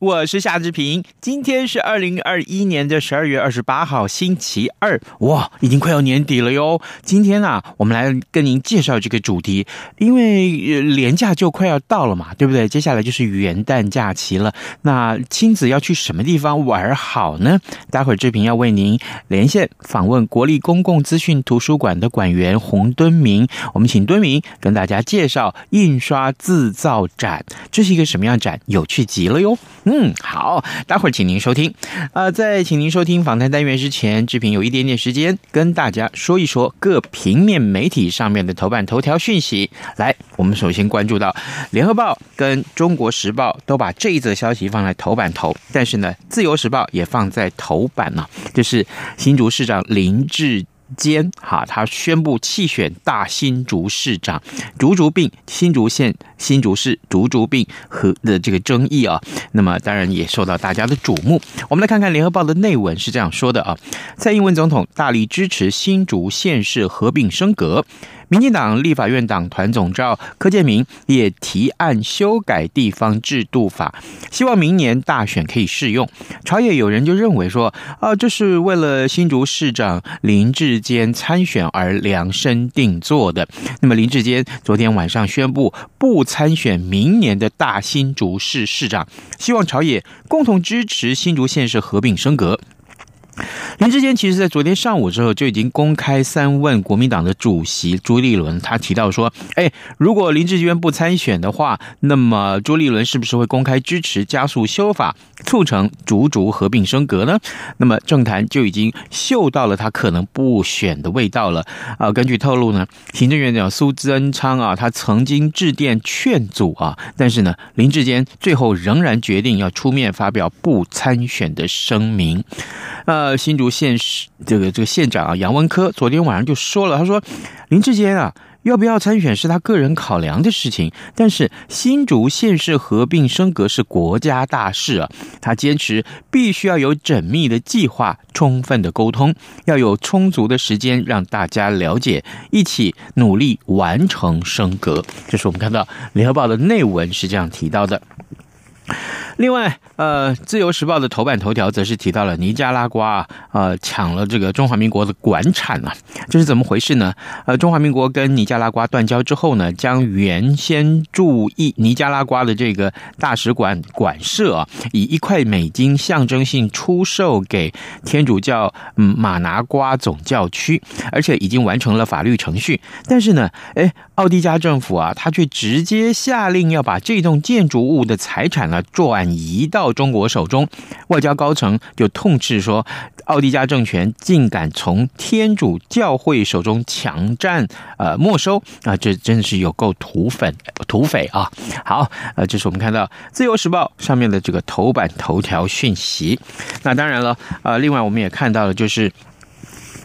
我是夏志平。今天是二零二一年的十二月二十八号，星期二。哇，已经快要年底了哟！今天啊，我们来跟您介绍这个主题，因为连假就快要到了嘛，对不对？接下来就是元旦假期了。那亲子要去什么地方玩好呢？待会儿志平要为您连线访问国立公共资讯图书馆的馆员洪敦明。我们请敦明跟大家介绍印刷制造展，这是一个什么样展？有趣极了哟！嗯，好，待会儿请您收听。呃，在请您收听访谈单元之前，志平有一点点时间跟大家说一说各平面媒体上面的头版头条讯息。来，我们首先关注到《联合报》跟《中国时报》都把这一则消息放在头版头，但是呢，《自由时报》也放在头版呢，就是新竹市长林志间哈，他宣布弃选大新竹市长，竹竹病新竹县新竹市竹竹病和的这个争议啊，那么当然也受到大家的瞩目。我们来看看联合报的内文是这样说的啊，蔡英文总统大力支持新竹县市合并升格。民进党立法院党团总召柯建铭也提案修改地方制度法，希望明年大选可以适用。朝野有人就认为说，啊，这是为了新竹市长林志坚参选而量身定做的。那么林志坚昨天晚上宣布不参选明年的大新竹市市长，希望朝野共同支持新竹县市合并升格。林志坚其实，在昨天上午之后就已经公开三问国民党的主席朱立伦，他提到说：“哎，如果林志坚不参选的话，那么朱立伦是不是会公开支持加速修法，促成竹竹合并升格呢？”那么政坛就已经嗅到了他可能不选的味道了。啊，根据透露呢，行政院长苏贞昌啊，他曾经致电劝阻啊，但是呢，林志坚最后仍然决定要出面发表不参选的声明。呃，呃新竹县市这个这个县长啊，杨文科昨天晚上就说了，他说林志坚啊，要不要参选是他个人考量的事情，但是新竹县市合并升格是国家大事啊，他坚持必须要有缜密的计划、充分的沟通，要有充足的时间让大家了解，一起努力完成升格。这是我们看到联合报的内文是这样提到的。另外，呃，《自由时报》的头版头条则是提到了尼加拉瓜啊呃抢了这个中华民国的馆产啊，这是怎么回事呢？呃，中华民国跟尼加拉瓜断交之后呢，将原先驻意尼加拉瓜的这个大使馆馆舍啊，以一块美金象征性出售给天主教马拿瓜总教区，而且已经完成了法律程序。但是呢，哎，奥地加政府啊，他却直接下令要把这栋建筑物的财产呢转移到中国手中，外交高层就痛斥说，奥地加政权竟敢从天主教会手中强占呃没收啊，这真的是有够土匪土匪啊！好，呃，这是我们看到《自由时报》上面的这个头版头条讯息。那当然了，呃，另外我们也看到了就是。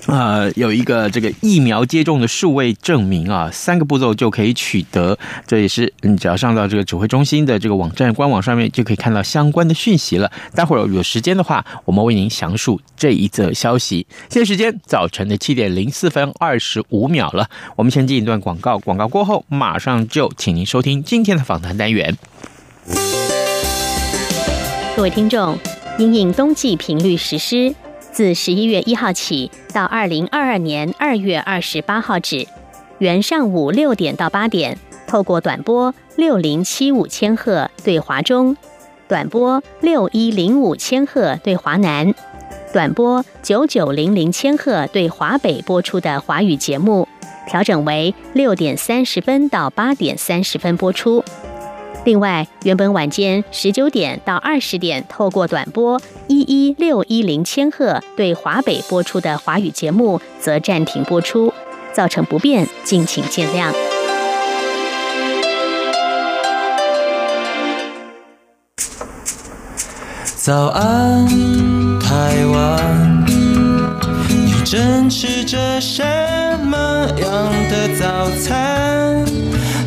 呃，有一个这个疫苗接种的数位证明啊，三个步骤就可以取得。这也是你只要上到这个指挥中心的这个网站官网上面，就可以看到相关的讯息了。待会儿有时间的话，我们为您详述这一则消息。现在时间早晨的七点零四分二十五秒了，我们先进一段广告，广告过后马上就请您收听今天的访谈单元。各位听众，因应冬季频率实施。自十一月一号起到二零二二年二月二十八号止，原上午六点到八点，透过短波六零七五千赫对华中，短波六一零五千赫对华南，短波九九零零千赫对华北播出的华语节目，调整为六点三十分到八点三十分播出。另外，原本晚间十九点到二十点透过短波一一六一零千赫对华北播出的华语节目则暂停播出，造成不便，敬请见谅。早安，台湾，你正吃着什么样的早餐？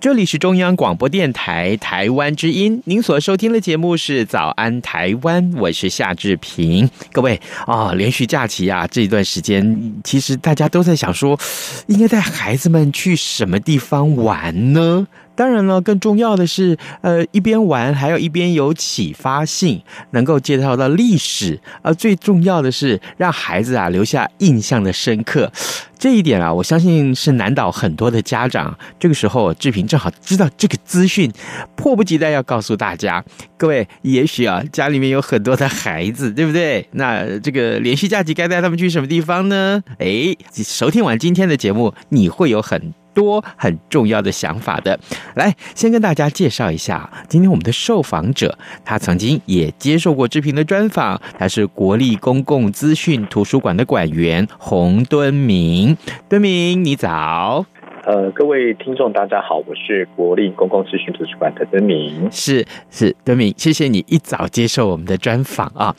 这里是中央广播电台台湾之音，您所收听的节目是《早安台湾》，我是夏志平。各位啊，连续假期啊，这一段时间其实大家都在想说，应该带孩子们去什么地方玩呢？当然了，更重要的是，呃，一边玩还要一边有启发性，能够介绍到历史，而最重要的是让孩子啊留下印象的深刻。这一点啊，我相信是难倒很多的家长。这个时候，志平正好知道这个资讯，迫不及待要告诉大家。各位，也许啊，家里面有很多的孩子，对不对？那这个连续假期该带他们去什么地方呢？哎，收听完今天的节目，你会有很。多很重要的想法的，来先跟大家介绍一下，今天我们的受访者，他曾经也接受过志平的专访，他是国立公共资讯图书馆的馆员洪敦明。敦明，你早。呃，各位听众，大家好，我是国立公共资讯图书馆的敦明。是是，敦明，谢谢你一早接受我们的专访啊。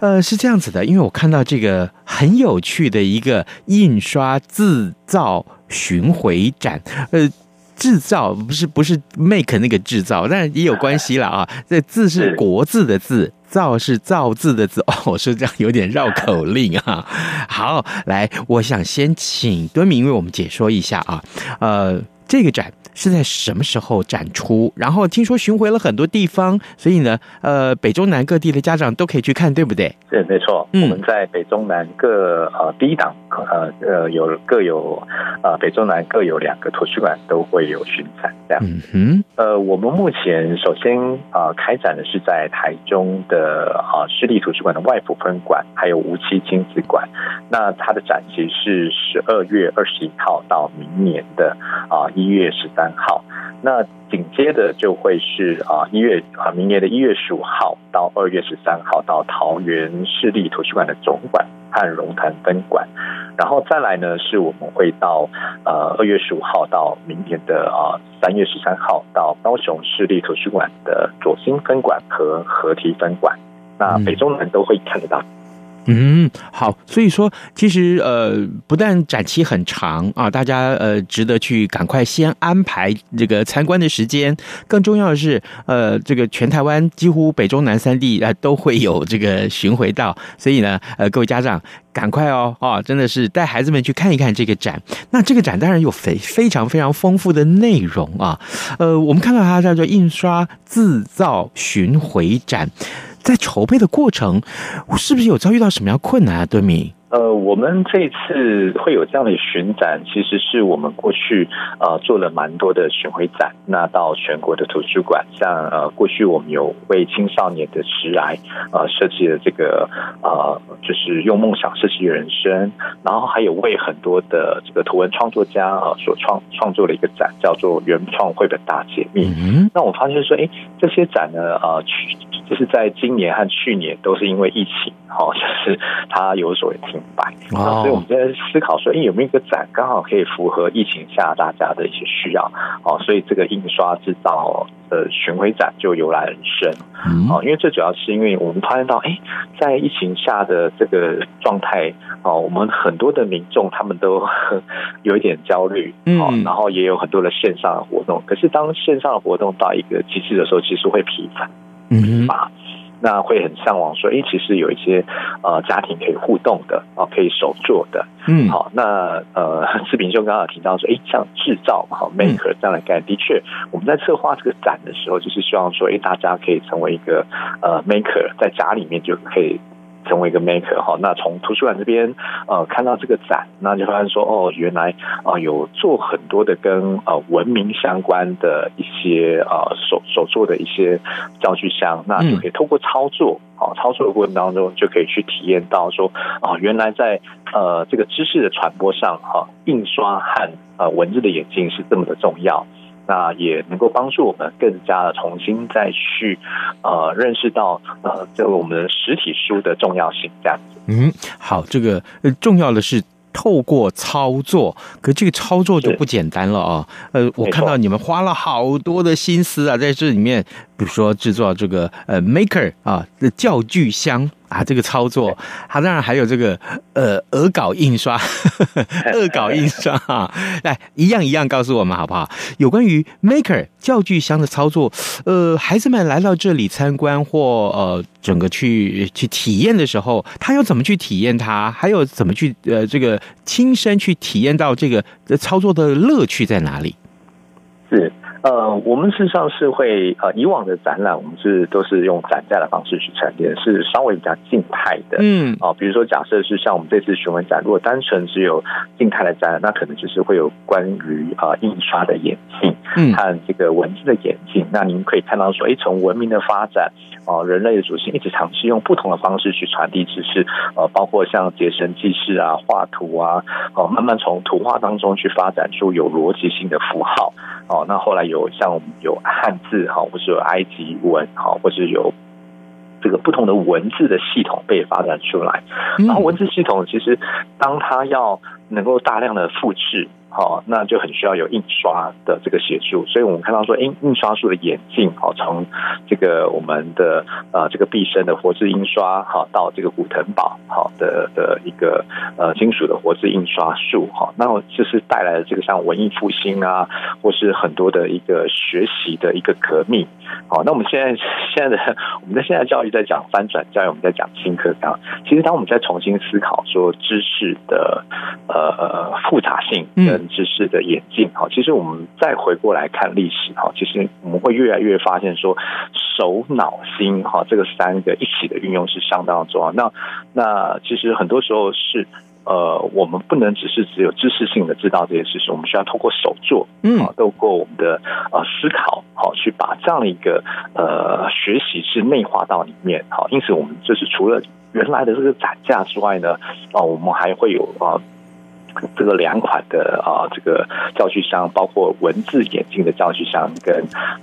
呃，是这样子的，因为我看到这个很有趣的一个印刷制造。巡回展，呃，制造不是不是 make 那个制造，但是也有关系了啊。这字是国字的字，造是造字的字。哦，我说这样有点绕口令啊。好，来，我想先请敦明为我们解说一下啊。呃，这个展。是在什么时候展出？然后听说巡回了很多地方，所以呢，呃，北中南各地的家长都可以去看，对不对？是，没错。嗯，我们在北中南各呃第一档呃呃有各有呃北中南各有两个图书馆都会有巡展这样。嗯。呃，我们目前首先啊、呃、开展的是在台中的啊市立图书馆的外埔分馆，还有无期亲子馆。那它的展期是十二月二十一号到明年的啊一月十三。好，那紧接着就会是啊一月啊明年的一月十五号到二月十三号到桃园市立图书馆的总馆和龙潭分馆，然后再来呢是我们会到呃二月十五号到明年的啊三月十三号到高雄市立图书馆的左心分馆和合体分馆，那北中南都会看得到。嗯，嗯好，所以说其实呃，不但展期很长啊，大家呃值得去赶快先安排这个参观的时间。更重要的是，呃，这个全台湾几乎北中南三地啊、都会有这个巡回到，所以呢，呃，各位家长赶快哦，啊，真的是带孩子们去看一看这个展。那这个展当然有非非常非常丰富的内容啊，呃，我们看到它叫做印刷制造巡回展。在筹备的过程，是不是有遭遇到什么样困难啊？敦米？呃，我们这次会有这样的巡展，其实是我们过去呃做了蛮多的巡回展，那到全国的图书馆，像呃过去我们有为青少年的职涯呃设计了这个呃就是用梦想设计人生，然后还有为很多的这个图文创作家啊所创创作了一个展，叫做原创绘本大解密。嗯，那我发现说，哎，这些展呢，呃去就是在今年和去年都是因为疫情，哦，就是它有所停。白，所以我们在思考说，哎，有没有一个展刚好可以符合疫情下大家的一些需要？哦，所以这个印刷制造的巡回展就由来而生。哦，因为最主要是因为我们发现到，哎，在疫情下的这个状态，哦，我们很多的民众他们都 有一点焦虑，哦，然后也有很多的线上的活动。可是当线上的活动到一个极致的时候，其实会疲乏，嗯，啊。那会很向往说，哎，其实有一些呃家庭可以互动的啊，可以手做的，嗯，好，那呃，志平兄刚刚提到说，哎，像制造嘛，maker 这样的概念，的确，我们在策划这个展的时候，就是希望说，哎，大家可以成为一个呃 maker，在家里面就可以成为一个 maker 哈，那从图书馆这边呃看到这个展，那就发现说哦，原来啊、呃、有做很多的跟呃文明相关的一些呃手手做的一些教具箱，那就可以透过操作啊、呃、操作的过程当中就可以去体验到说啊、呃、原来在呃这个知识的传播上哈、呃、印刷和呃文字的演进是这么的重要。那也能够帮助我们更加的重新再去呃认识到呃这个我们的实体书的重要性这样子。嗯，好，这个重要的是透过操作，可这个操作就不简单了啊。呃，我看到你们花了好多的心思啊，在这里面，比如说制作这个呃 Maker 啊的教具箱。啊，这个操作，它当然还有这个呃，恶搞印刷、恶搞印刷啊，来一样一样告诉我们好不好？有关于 Maker 教具箱的操作，呃，孩子们来到这里参观或呃，整个去去体验的时候，他要怎么去体验它？还有怎么去呃，这个亲身去体验到这个操作的乐趣在哪里？是。呃，我们事实上是会呃，以往的展览我们是都是用展架的方式去陈列，是稍微比较静态的。嗯，哦、呃，比如说假设是像我们这次询问展，如果单纯只有静态的展览，那可能就是会有关于啊、呃、印刷的演进，嗯，和这个文字的演进。那您可以看到说，哎，从文明的发展，哦、呃，人类的祖先一直尝试用不同的方式去传递知识，呃，包括像结绳记事啊、画图啊，哦、呃，慢慢从图画当中去发展出有逻辑性的符号。哦，那后来有像我们有汉字哈，或是有埃及文哈，或是有这个不同的文字的系统被发展出来。然后文字系统其实当它要能够大量的复制。好，那就很需要有印刷的这个协助，所以我们看到说，印印刷术的演进，好，从这个我们的呃这个毕生的活字印刷，好，到这个古腾堡，好的的一个呃金属的活字印刷术，好，那就是带来了这个像文艺复兴啊，或是很多的一个学习的一个革命，好，那我们现在现在的我们的现在教育在讲翻转教育，我们在讲新课纲，其实当我们在重新思考说知识的呃复杂性嗯跟知识的演进，哈，其实我们再回过来看历史，哈，其实我们会越来越发现说，手脑心，哈，这个三个一起的运用是相当重要。那那其实很多时候是，呃，我们不能只是只有知识性的知道这些事情，我们需要透过手做，嗯，透过我们的呃思考，好，去把这样的一个呃学习是内化到里面，好，因此我们就是除了原来的这个展架之外呢，啊，我们还会有啊。这个两款的啊，这个教具箱，包括文字眼镜的教具箱，跟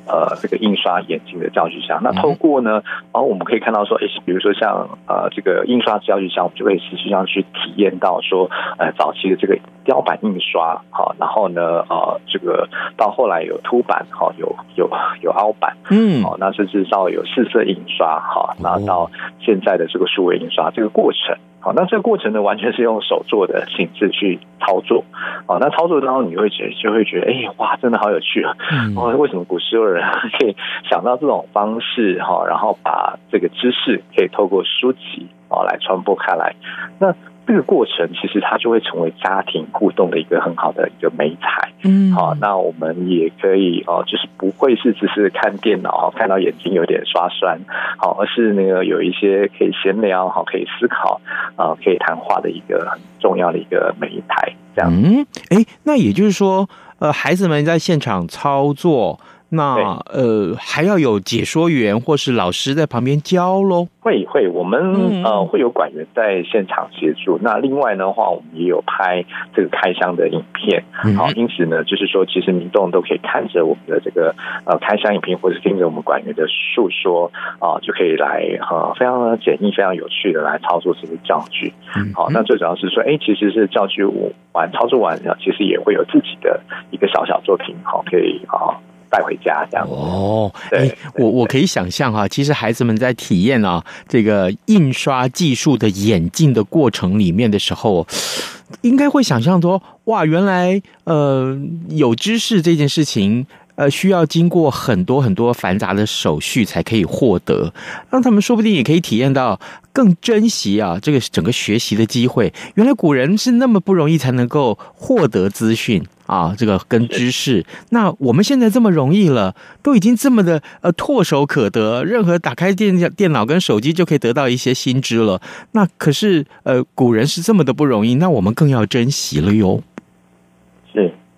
呃这个印刷眼镜的教具箱。那透过呢，然后我们可以看到说，诶，比如说像呃这个印刷教具箱，我们就可以实际上去体验到说，呃早期的这个雕版印刷，好，然后呢，呃这个到后来有凸版，好，有有有凹版，嗯，好，那甚至到有四色印刷，好，那到现在的这个数位印刷这个过程。好，那这个过程呢，完全是用手做的形式去操作。啊，那操作当中你会觉得就会觉得，哎，哇，真的好有趣啊！哦，为什么古时候人 可以想到这种方式哈，然后把这个知识可以透过书籍啊来传播开来？那这个过程其实它就会成为家庭互动的一个很好的一个美材。嗯，好，那我们也可以哦，就是不会是只是看电脑看到眼睛有点刷酸，好，而是那个有一些可以闲聊，好，可以思考啊，可以谈话的一个很重要的一个美材。这样，嗯，哎，那也就是说，呃，孩子们在现场操作。那呃，还要有解说员或是老师在旁边教喽？会会，我们呃会有管员在现场协助。那另外的话，我们也有拍这个开箱的影片。好，因此呢，就是说，其实民众都可以看着我们的这个呃开箱影片，或是听着我们管员的述说啊，就可以来呃非常的简易、非常有趣的来操作这个教具。好，那最主要是说，哎，其实是教具完操作完，其实也会有自己的一个小小作品，好，可以啊。带回家这样。哦，哎，我我可以想象哈，其实孩子们在体验啊这个印刷技术的演进的过程里面的时候，应该会想象说，哇，原来呃有知识这件事情呃需要经过很多很多繁杂的手续才可以获得，让他们说不定也可以体验到更珍惜啊这个整个学习的机会。原来古人是那么不容易才能够获得资讯。啊，这个跟知识，那我们现在这么容易了，都已经这么的呃唾手可得，任何打开电电脑跟手机就可以得到一些新知了。那可是呃古人是这么的不容易，那我们更要珍惜了哟。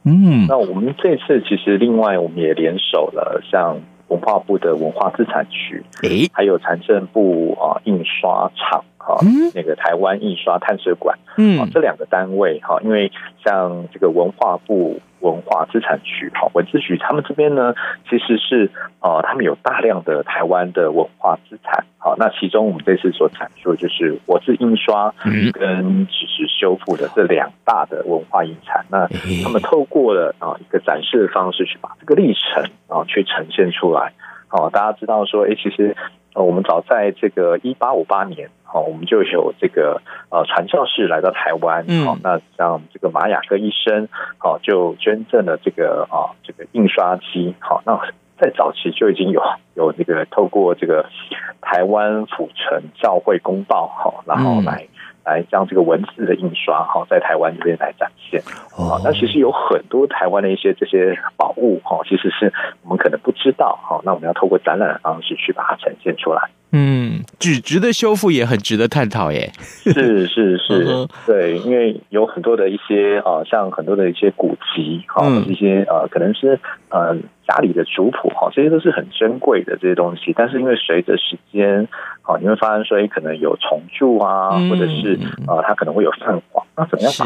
是，嗯，那我们这次其实另外我们也联手了，像文化部的文化资产局，诶，还有财政部啊印刷厂。嗯，那个台湾印刷探索馆，嗯，这两个单位哈，因为像这个文化部文化资产局哈文资局，他们这边呢，其实是呃，他们有大量的台湾的文化资产。好，那其中我们这次所阐述的就是我是印刷跟纸质修复的这两大的文化遗产。那他们透过了啊一个展示的方式，去把这个历程啊去呈现出来。好，大家知道说，哎，其实。呃，我们早在这个一八五八年，好，我们就有这个呃传教士来到台湾，好，那像这个马雅各医生，好，就捐赠了这个啊这个印刷机，好，那在早期就已经有有这个透过这个台湾府城教会公报，好，然后来。来将这个文字的印刷哈，在台湾这边来展现。哦，那其实有很多台湾的一些这些宝物哈，其实是我们可能不知道哈。那我们要透过展览的方式去把它呈现出来。嗯，纸质的修复也很值得探讨耶。是是是，对，因为有很多的一些呃，像很多的一些古籍哈，一些呃，可能是呃家里的族谱哈，这些都是很珍贵的这些东西。但是因为随着时间，好，你会发现说，可能有重铸啊，或者是呃，它可能会有泛黄，那怎么样把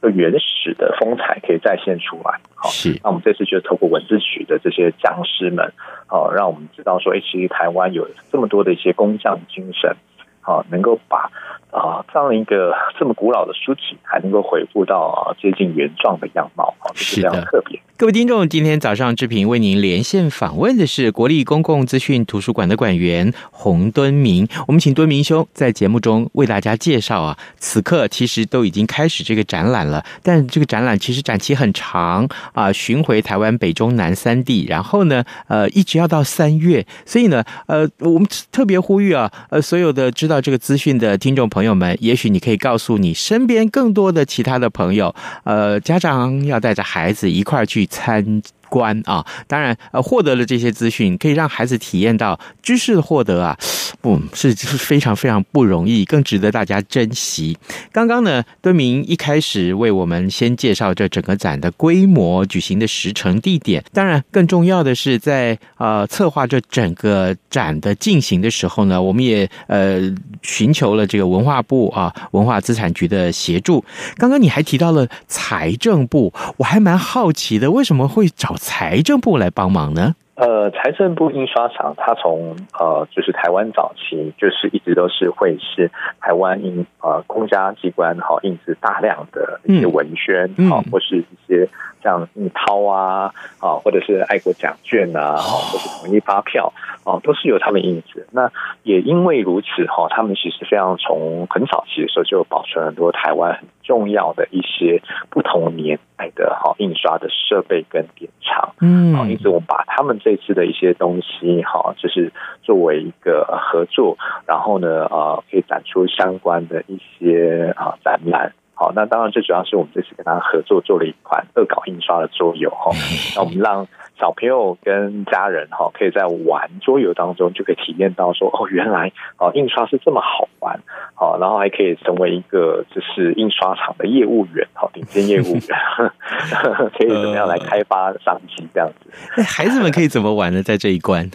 个原始的风采可以再现出来？好，是。那我们这次就透过文字曲的这些讲师们，好，让我们知道说，哎，其实台湾有这么多的一些工匠精神，好，能够把。啊，这样一个这么古老的书体，还能够回复到啊接近原状的样貌，啊，这是非常特别。各位听众，今天早上志平为您连线访问的是国立公共资讯图书馆的馆员洪敦明。我们请敦明兄在节目中为大家介绍啊，此刻其实都已经开始这个展览了，但这个展览其实展期很长啊，巡回台湾北中南三地，然后呢，呃，一直要到三月，所以呢，呃，我们特别呼吁啊，呃，所有的知道这个资讯的听众朋友。朋友们，也许你可以告诉你身边更多的其他的朋友，呃，家长要带着孩子一块儿去参观啊，当然，呃，获得了这些资讯，可以让孩子体验到知识的获得啊，不是是非常非常不容易，更值得大家珍惜。刚刚呢，敦明一开始为我们先介绍这整个展的规模、举行的时程、地点，当然更重要的是在呃策划这整个展的进行的时候呢，我们也呃寻求了这个文化部啊文化资产局的协助。刚刚你还提到了财政部，我还蛮好奇的，为什么会找？财政部来帮忙呢？呃，财政部印刷厂，它从呃，就是台湾早期，就是一直都是会是台湾印呃公家机关哈印制大量的一些文宣啊，或是一些像印钞啊啊，或者是爱国奖券啊，或是统一发票啊，都是由他们印制。那也因为如此哈，他们其实非常从很早期的时候就保存很多台湾很重要的一些不同年代的哈印刷的设备跟典藏。嗯，因此我们把他们这次的一些东西哈，就是作为一个合作，然后呢，呃，可以展出相关的一些啊展览。好，那当然最主要是我们这次跟他合作做了一款恶搞印刷的桌游哈，那我们让小朋友跟家人哈，可以在玩桌游当中就可以体验到说哦，原来哦印刷是这么好玩，好，然后还可以成为一个就是印刷厂的业务员，哈，顶尖业务员 可以怎么样来开发商机这样子？那孩子们可以怎么玩呢？在这一关？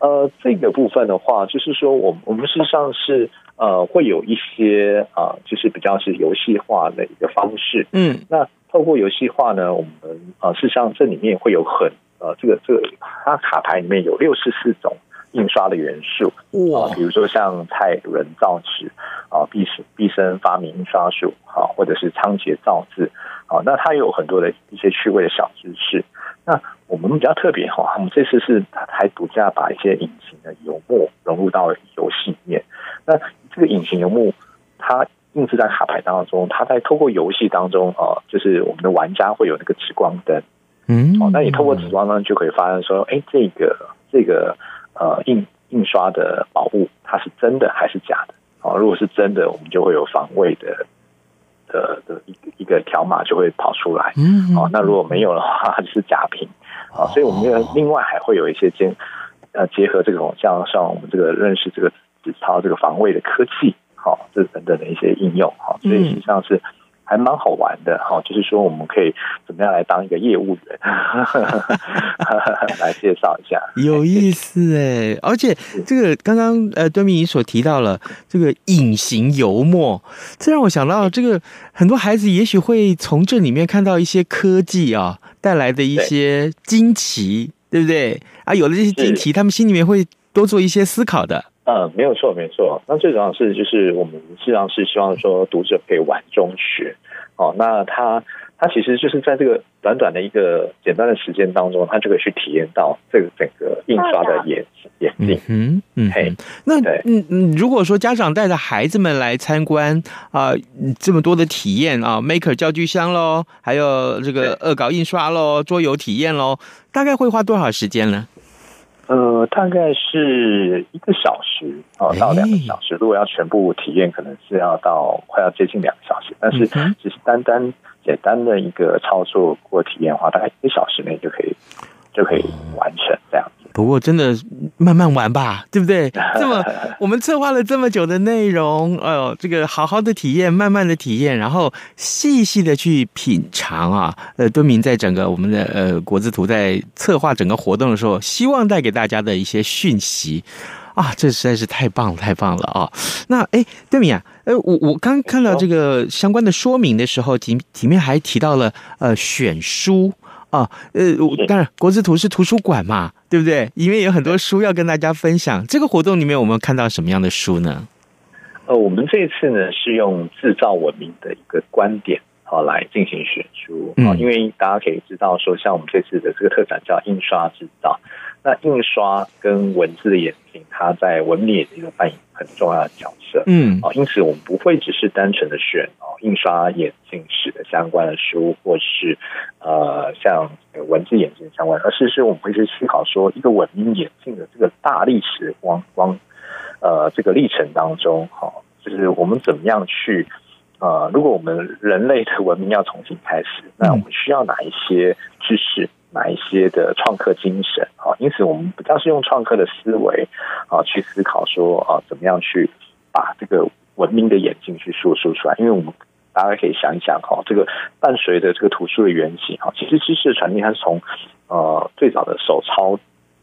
呃，这个部分的话，就是说我们我们事实上是。呃，会有一些啊、呃，就是比较是游戏化的一个方式。嗯，那透过游戏化呢，我们呃，事实上这里面会有很呃，这个这个它卡牌里面有六十四种印刷的元素。啊、呃，比如说像蔡伦造纸啊，毕生毕生发明印刷术啊，或者是仓颉造字啊，那它有很多的一些趣味的小知识。那我们比较特别哈，我们这次是还独家把一些隐形的油墨融入到游戏里面。那这个隐形游牧，它印制在卡牌当中，它在透过游戏当中啊，就是我们的玩家会有那个紫光灯嗯，哦，那你透过紫光灯，就可以发现说，哎，这个这个呃印印刷的宝物，它是真的还是假的？哦，如果是真的，我们就会有防伪的的的一个一个条码就会跑出来。嗯，哦，那如果没有的话，它就是假品。啊，所以我们另外还会有一些兼呃结合这种像像我们这个认识这个纸钞这个防卫的科技，好，这等等的一些应用，哈，所以实际上是。还蛮好玩的哈，就是说我们可以怎么样来当一个业务员，来介绍一下，有意思哎，而且这个刚刚呃敦明所提到了这个隐形油墨，这让我想到这个很多孩子也许会从这里面看到一些科技啊带来的一些惊奇，对，对不对啊？有了这些惊奇，他们心里面会多做一些思考的。嗯，没有错，没错。那最重要是，就是我们实际上是希望说读者可以玩中学。哦，那他他其实就是在这个短短的一个简单的时间当中，他就可以去体验到这个整个印刷的眼眼镜。嗯嗯，嘿，那嗯嗯，如果说家长带着孩子们来参观啊、呃，这么多的体验啊，Maker 教具箱喽，还有这个恶搞印刷喽，桌游体验喽，大概会花多少时间呢？呃，大概是一个小时哦，到两个小时。如果要全部体验，可能是要到快要接近两个小时。但是，只是单单简单的一个操作或体验的话，大概一个小时内就可以就可以完成这样。不过，真的慢慢玩吧，对不对？这么 我们策划了这么久的内容，哎呦，这个好好的体验，慢慢的体验，然后细细的去品尝啊。呃，敦明在整个我们的呃国字图在策划整个活动的时候，希望带给大家的一些讯息啊，这实在是太棒了，太棒了啊！那哎，敦明啊，呃，我我刚看到这个相关的说明的时候，里里面还提到了呃选书。啊，呃，当然，国字图是图书馆嘛，对不对？里面有很多书要跟大家分享。这个活动里面，我们看到什么样的书呢？呃，我们这一次呢是用制造文明的一个观点，好来进行选书啊，因为大家可以知道说，像我们这次的这个特展叫印刷制造。那印刷跟文字的眼镜，它在文明眼镜中扮演很重要的角色。嗯，啊，因此我们不会只是单纯的选哦印刷眼镜史的相关的书，或是呃像文字眼镜相关，而是是我们会去思考说，一个文明眼镜的这个大历史光光呃这个历程当中，哈，就是我们怎么样去呃，如果我们人类的文明要重新开始，那我们需要哪一些知识？哪一些的创客精神啊？因此，我们比较是用创客的思维啊去思考说啊，怎么样去把这个文明的眼镜去输出出来？因为我们大家可以想一想哈，这个伴随着这个图书的原型哈，其实知识的传递它是从呃最早的手抄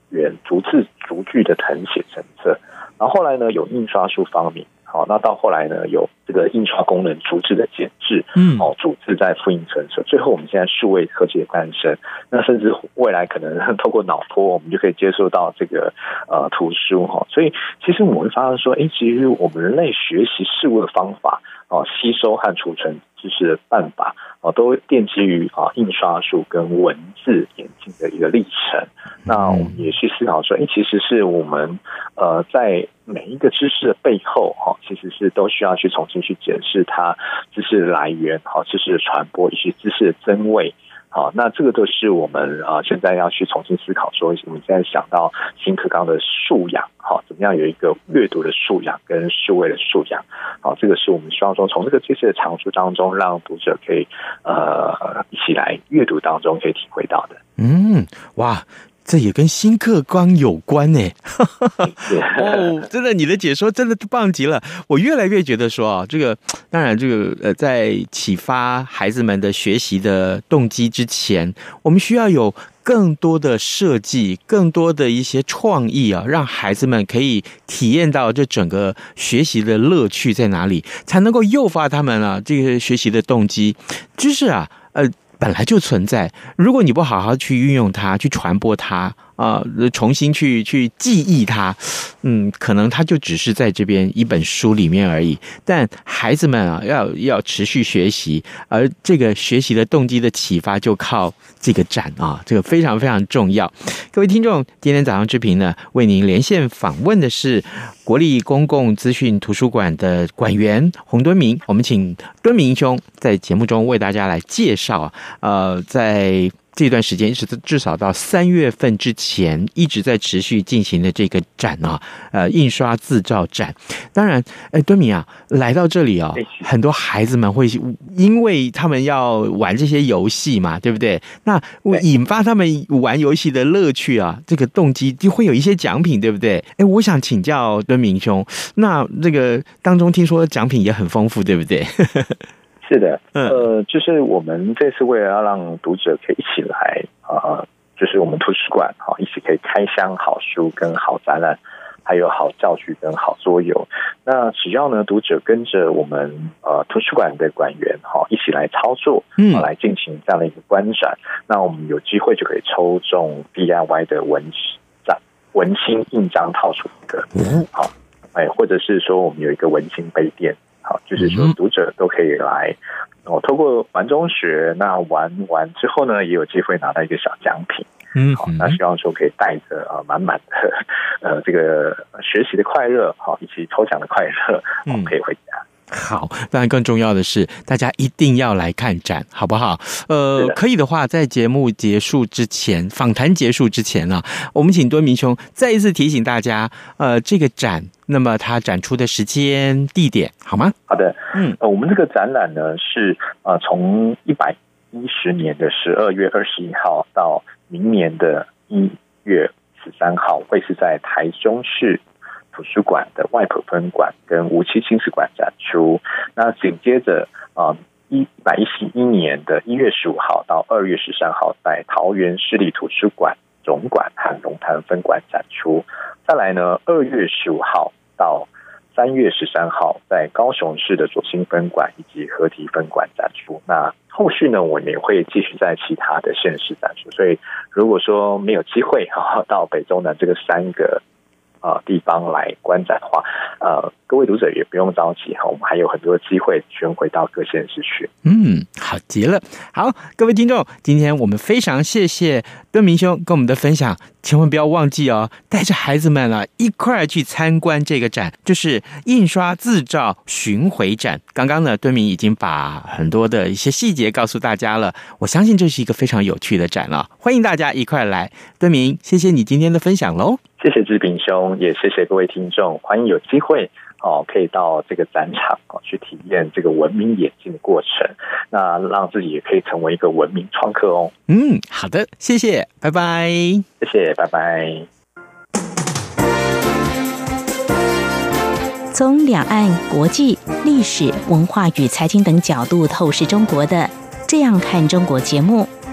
原逐字逐句的誊写成册，然后后来呢有印刷术方面。好，那到后来呢，有这个印刷功能逐字的减制，嗯，哦，逐字在复印成册，最后我们现在数位科技的诞生，那甚至未来可能 透过脑波，我们就可以接受到这个呃图书哈，所以其实我们会发现说，哎，其实我们人类学习事物的方法，哦，吸收和储存知识的办法，啊，都奠基于啊印刷术跟文字演进的一个历程。那我们也去思考说，哎，其实是我们呃在。每一个知识的背后，哈，其实是都需要去重新去检视它知识的来源，好，知识的传播以及知识的真伪，好，那这个都是我们啊现在要去重新思考，说我们现在想到新课纲的素养，好，怎么样有一个阅读的素养跟数位的素养，好，这个是我们希望说从这个这些的藏书当中，让读者可以呃一起来阅读当中可以体会到的。嗯，哇。这也跟新课纲有关呢，哦，真的，你的解说真的棒极了。我越来越觉得说啊，这个当然，这个呃，在启发孩子们的学习的动机之前，我们需要有更多的设计，更多的一些创意啊，让孩子们可以体验到这整个学习的乐趣在哪里，才能够诱发他们啊这个学习的动机。就是啊，呃。本来就存在，如果你不好好去运用它，去传播它。啊，重新去去记忆它，嗯，可能它就只是在这边一本书里面而已。但孩子们啊，要要持续学习，而这个学习的动机的启发就靠这个展啊，这个非常非常重要。各位听众，今天早上之平呢，为您连线访问的是国立公共资讯图书馆的馆员洪敦明，我们请敦明兄在节目中为大家来介绍，呃，在。这段时间一直至少到三月份之前一直在持续进行的这个展啊，呃，印刷自造展。当然，哎，敦明啊，来到这里啊，很多孩子们会因为他们要玩这些游戏嘛，对不对？那引发他们玩游戏的乐趣啊，这个动机就会有一些奖品，对不对？哎，我想请教敦明兄，那这个当中听说奖品也很丰富，对不对？是的，呃，就是我们这次为了要让读者可以一起来啊、呃，就是我们图书馆哈，一起可以开箱好书跟好展览，还有好教具跟好桌游。那只要呢，读者跟着我们呃图书馆的馆员哈，一起来操作，嗯，来进行这样的一个观展，那我们有机会就可以抽中 DIY 的文展文青印章套出一个，嗯，好，哎，或者是说我们有一个文青杯垫。好，就是说读者都可以来，哦，透过玩中学，那玩完之后呢，也有机会拿到一个小奖品。嗯，好，那希望说可以带着啊满满的 呃这个学习的快乐，好，以及抽奖的快乐，嗯，可以回家。好，当然更重要的是，大家一定要来看展，好不好？呃，可以的话，在节目结束之前，访谈结束之前呢，我们请敦明兄再一次提醒大家，呃，这个展，那么它展出的时间、地点，好吗？好的，嗯，呃，我们这个展览呢是呃，从一百一十年的十二月二十一号到明年的一月十三号，会是在台中市。图书馆的外埔分馆跟无期亲子馆展出，那紧接着啊，一百一十一年的一月十五号到二月十三号，在桃园市立图书馆总馆和龙潭分馆展出。再来呢，二月十五号到三月十三号，在高雄市的左兴分馆以及合体分馆展出。那后续呢，我们也会继续在其他的县市展出。所以，如果说没有机会哈到北中南这个三个。啊，地方来观展的话，呃，各位读者也不用着急哈，我们还有很多机会巡回到各县市去。嗯，好极了。好，各位听众，今天我们非常谢谢敦明兄跟我们的分享，千万不要忘记哦，带着孩子们啊一块儿去参观这个展，就是印刷自造巡回展。刚刚呢，敦明已经把很多的一些细节告诉大家了，我相信这是一个非常有趣的展了，欢迎大家一块来。敦明，谢谢你今天的分享喽。谢谢志平兄，也谢谢各位听众，欢迎有机会哦，可以到这个展场哦去体验这个文明眼镜的过程，那让自己也可以成为一个文明创客哦。嗯，好的，谢谢，拜拜，谢谢，拜拜。从两岸、国际、历史文化与财经等角度透视中国的，这样看中国节目。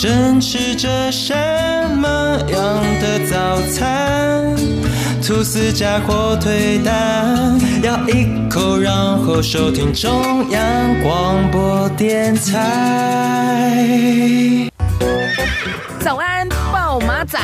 正吃着什么样的早餐？吐司加火腿蛋，咬一口，然后收听中央广播电台。早安，报马仔。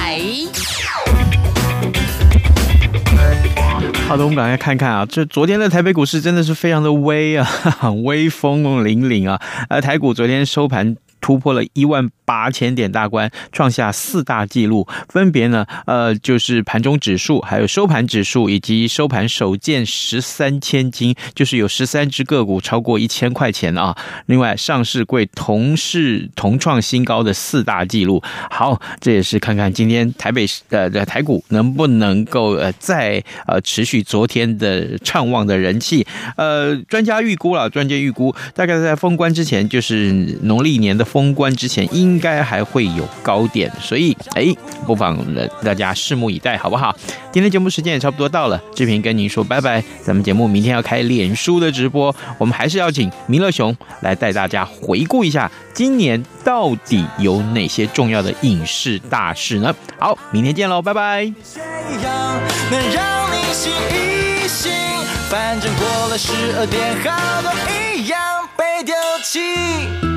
好的，我们赶快看看啊，这昨天的台北股市真的是非常的威啊，威风凛凛啊，呃，台股昨天收盘。突破了一万八千点大关，创下四大纪录，分别呢，呃，就是盘中指数，还有收盘指数，以及收盘首见十三千金，就是有十三只个股超过一千块钱啊。另外，上市柜同市同创新高的四大纪录。好，这也是看看今天台北呃的台股能不能够呃再呃持续昨天的畅旺的人气。呃，专家预估了，专家预估大概在封关之前，就是农历年的。封关之前，应该还会有高点，所以哎，不妨大家拭目以待，好不好？今天节目时间也差不多到了，志平跟您说拜拜。咱们节目明天要开脸书的直播，我们还是要请弥勒熊来带大家回顾一下今年到底有哪些重要的影视大事呢？好，明天见喽，拜拜。反正过了十二点，好多一样被丢弃。